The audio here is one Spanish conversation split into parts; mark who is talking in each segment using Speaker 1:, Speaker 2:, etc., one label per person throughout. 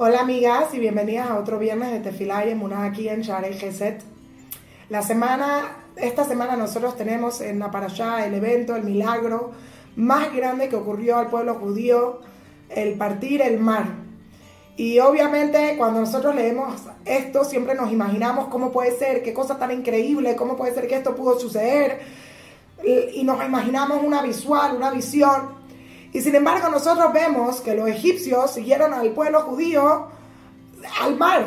Speaker 1: Hola amigas y bienvenidas a otro viernes de Tefilá y Emuná aquí en Sharei Geset. La semana, esta semana nosotros tenemos en la Parashá el evento, el milagro más grande que ocurrió al pueblo judío, el partir el mar. Y obviamente cuando nosotros leemos esto siempre nos imaginamos cómo puede ser, qué cosa tan increíble, cómo puede ser que esto pudo suceder. Y nos imaginamos una visual, una visión. Y sin embargo nosotros vemos que los egipcios siguieron al pueblo judío al mar.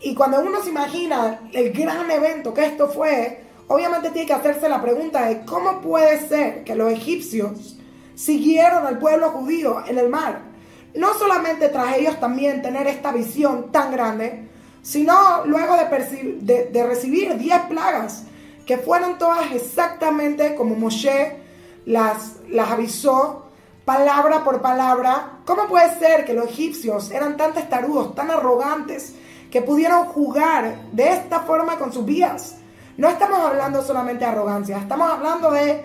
Speaker 1: Y cuando uno se imagina el gran evento que esto fue, obviamente tiene que hacerse la pregunta de cómo puede ser que los egipcios siguieron al pueblo judío en el mar. No solamente tras ellos también tener esta visión tan grande, sino luego de, recibir 10 plagas, que fueron todas exactamente como Moshe las, las avisó palabra por palabra. ¿Cómo puede ser que los egipcios eran tan testarudos, tan arrogantes, que pudieron jugar de esta forma con sus vidas? No estamos hablando solamente de arrogancia, estamos hablando de,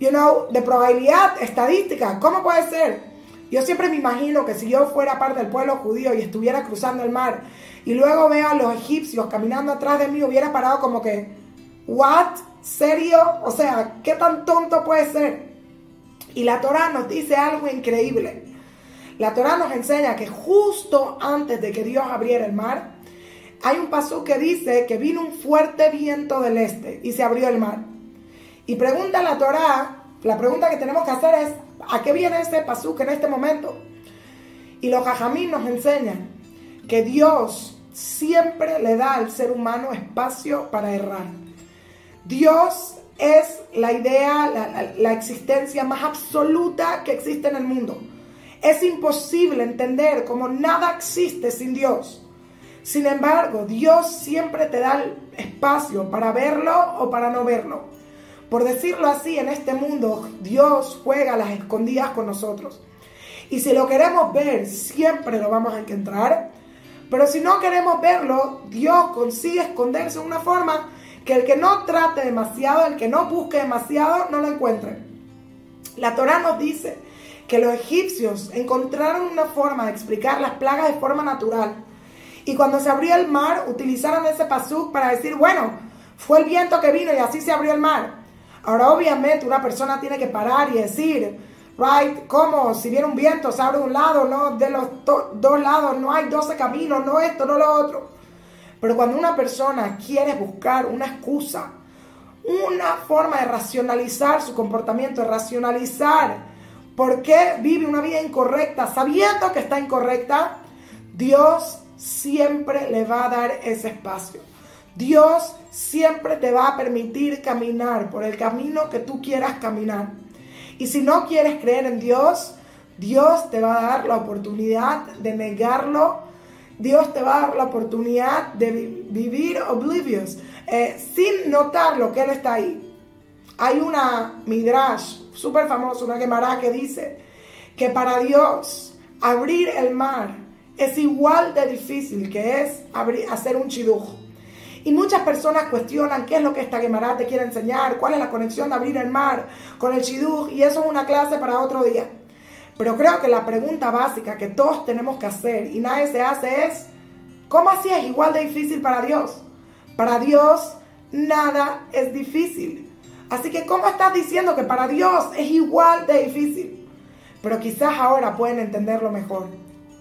Speaker 1: you know, de probabilidad estadística. ¿Cómo puede ser? Yo siempre me imagino que si yo fuera parte del pueblo judío y estuviera cruzando el mar y luego veo a los egipcios caminando atrás de mí, hubiera parado como que, ¿what? ¿Serio? O sea, ¿qué tan tonto puede ser? Y la Torah nos dice algo increíble. La Torah nos enseña que justo antes de que Dios abriera el mar, hay un pasú que dice que vino un fuerte viento del este y se abrió el mar. Y pregunta la Torah, la pregunta que tenemos que hacer es, ¿a qué viene ese pasú en este momento? Y los jajamín nos enseñan que Dios siempre le da al ser humano espacio para errar. Dios es la idea, la, existencia más absoluta que existe en el mundo. Es imposible entender cómo nada existe sin Dios. Sin embargo, Dios siempre te da el espacio para verlo o para no verlo. Por decirlo así, en este mundo Dios juega las escondidas con nosotros. Y si lo queremos ver, siempre lo vamos a encontrar. Pero si no queremos verlo, Dios consigue esconderse de una forma que el que no trate demasiado, el que no busque demasiado, no lo encuentre. La Torah nos dice que los egipcios encontraron una forma de explicar las plagas de forma natural. Y cuando se abrió el mar, utilizaron ese pasuk para decir, bueno, fue el viento que vino y así se abrió el mar. Ahora, obviamente, una persona tiene que parar y decir, right, ¿cómo? Si viene un viento, se abre un lado, no de los dos lados, no hay 12 caminos, no esto, no lo otro. Pero cuando una persona quiere buscar una excusa, una forma de racionalizar su comportamiento, de racionalizar por qué vive una vida incorrecta, sabiendo que está incorrecta, Dios siempre le va a dar ese espacio. Dios siempre te va a permitir caminar por el camino que tú quieras caminar. Y si no quieres creer en Dios, Dios te va a dar la oportunidad de negarlo Dios te va a dar la oportunidad de vivir oblivious, eh, sin notar lo que Él está ahí. Hay una midrash súper famosa, una Gemara que dice que para Dios abrir el mar es igual de difícil que es abrir, hacer un chidujo. Y muchas personas cuestionan qué es lo que esta Gemara te quiere enseñar, cuál es la conexión de abrir el mar con el chiduj, y eso es una clase para otro día. Pero creo que la pregunta básica que todos tenemos que hacer y nadie se hace es, ¿cómo así es igual de difícil para Dios? Para Dios nada es difícil. Así que ¿cómo estás diciendo que para Dios es igual de difícil? Pero quizás ahora pueden entenderlo mejor.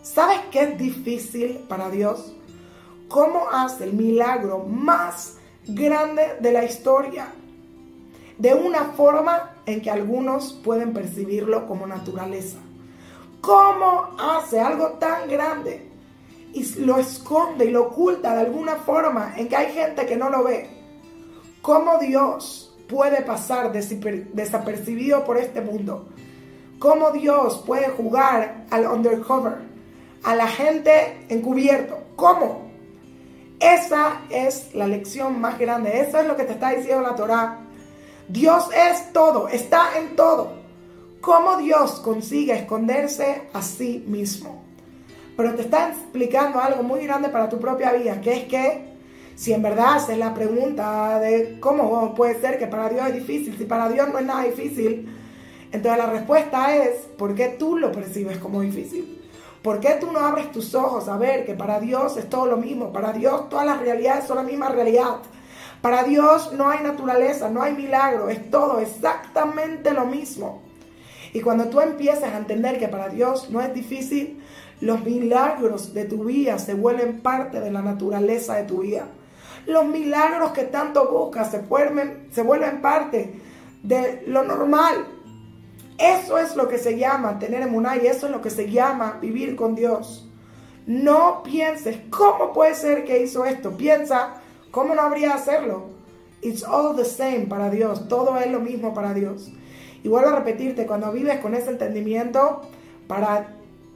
Speaker 1: ¿Sabes qué es difícil para Dios? ¿Cómo hace el milagro más grande de la historia? De una forma en que algunos pueden percibirlo como naturaleza. ¿Cómo hace algo tan grande y lo esconde y lo oculta de alguna forma en que hay gente que no lo ve? ¿Cómo Dios puede pasar desapercibido por este mundo? ¿Cómo Dios puede jugar al undercover, a la gente encubierto? ¿Cómo? Esa es la lección más grande. Eso es lo que te está diciendo la Torah. Dios es todo, está en todo cómo Dios consigue esconderse a sí mismo. Pero te está explicando algo muy grande para tu propia vida, que es que si en verdad haces la pregunta de cómo puede ser que para Dios es difícil, si para Dios no es nada difícil, entonces la respuesta es, ¿por qué tú lo percibes como difícil? ¿Por qué tú no abres tus ojos a ver que para Dios es todo lo mismo? Para Dios todas las realidades son la misma realidad. Para Dios no hay naturaleza, no hay milagro, es todo exactamente lo mismo. Y cuando tú empiezas a entender que para Dios no es difícil, los milagros de tu vida se vuelven parte de la naturaleza de tu vida. Los milagros que tanto buscas se vuelven, se vuelven parte de lo normal. Eso es lo que se llama tener emuná y eso es lo que se llama vivir con Dios. No pienses, ¿cómo puede ser que hizo esto? Piensa, ¿cómo no habría hacerlo? It's all the same para Dios, todo es lo mismo para Dios. Y vuelvo a repetirte, cuando vives con ese entendimiento, para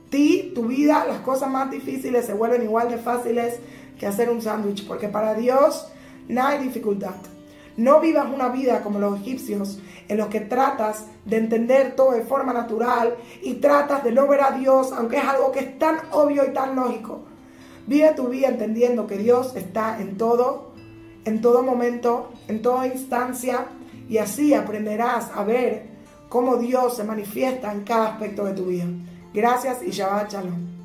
Speaker 1: ti, tu vida, las cosas más difíciles se vuelven igual de fáciles que hacer un sándwich, porque para Dios no hay dificultad. No vivas una vida como los egipcios, en los que tratas de entender todo de forma natural y tratas de no ver a Dios, aunque es algo que es tan obvio y tan lógico. Vive tu vida entendiendo que Dios está en todo, en todo momento, en toda instancia, y así aprenderás a ver cómo Dios se manifiesta en cada aspecto de tu vida. Gracias y Shabbat Shalom.